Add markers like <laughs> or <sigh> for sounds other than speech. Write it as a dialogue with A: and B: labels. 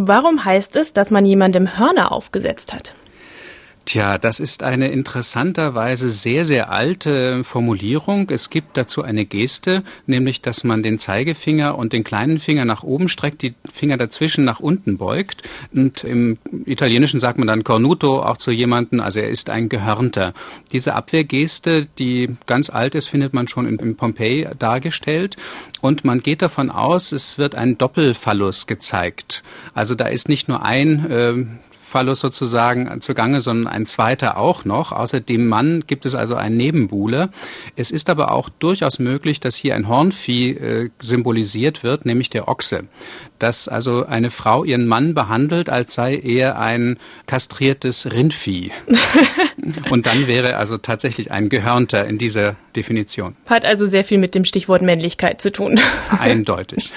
A: Warum heißt es, dass man jemandem Hörner aufgesetzt hat?
B: Tja, das ist eine interessanterweise sehr, sehr alte Formulierung. Es gibt dazu eine Geste, nämlich, dass man den Zeigefinger und den kleinen Finger nach oben streckt, die Finger dazwischen nach unten beugt. Und im Italienischen sagt man dann cornuto auch zu jemandem, also er ist ein Gehörnter. Diese Abwehrgeste, die ganz alt ist, findet man schon in, in Pompeji dargestellt. Und man geht davon aus, es wird ein Doppelphallus gezeigt. Also da ist nicht nur ein äh, Phallus sozusagen zugange, sondern ein zweiter auch noch. Außer dem Mann gibt es also einen Nebenbuhler. Es ist aber auch durchaus möglich, dass hier ein Hornvieh äh, symbolisiert wird, nämlich der Ochse. Dass also eine Frau ihren Mann behandelt, als sei er ein kastriertes Rindvieh. <laughs> Und dann wäre also tatsächlich ein Gehörnter in dieser Definition.
A: Hat also sehr viel mit dem Stichwort Männlichkeit zu tun.
B: Eindeutig.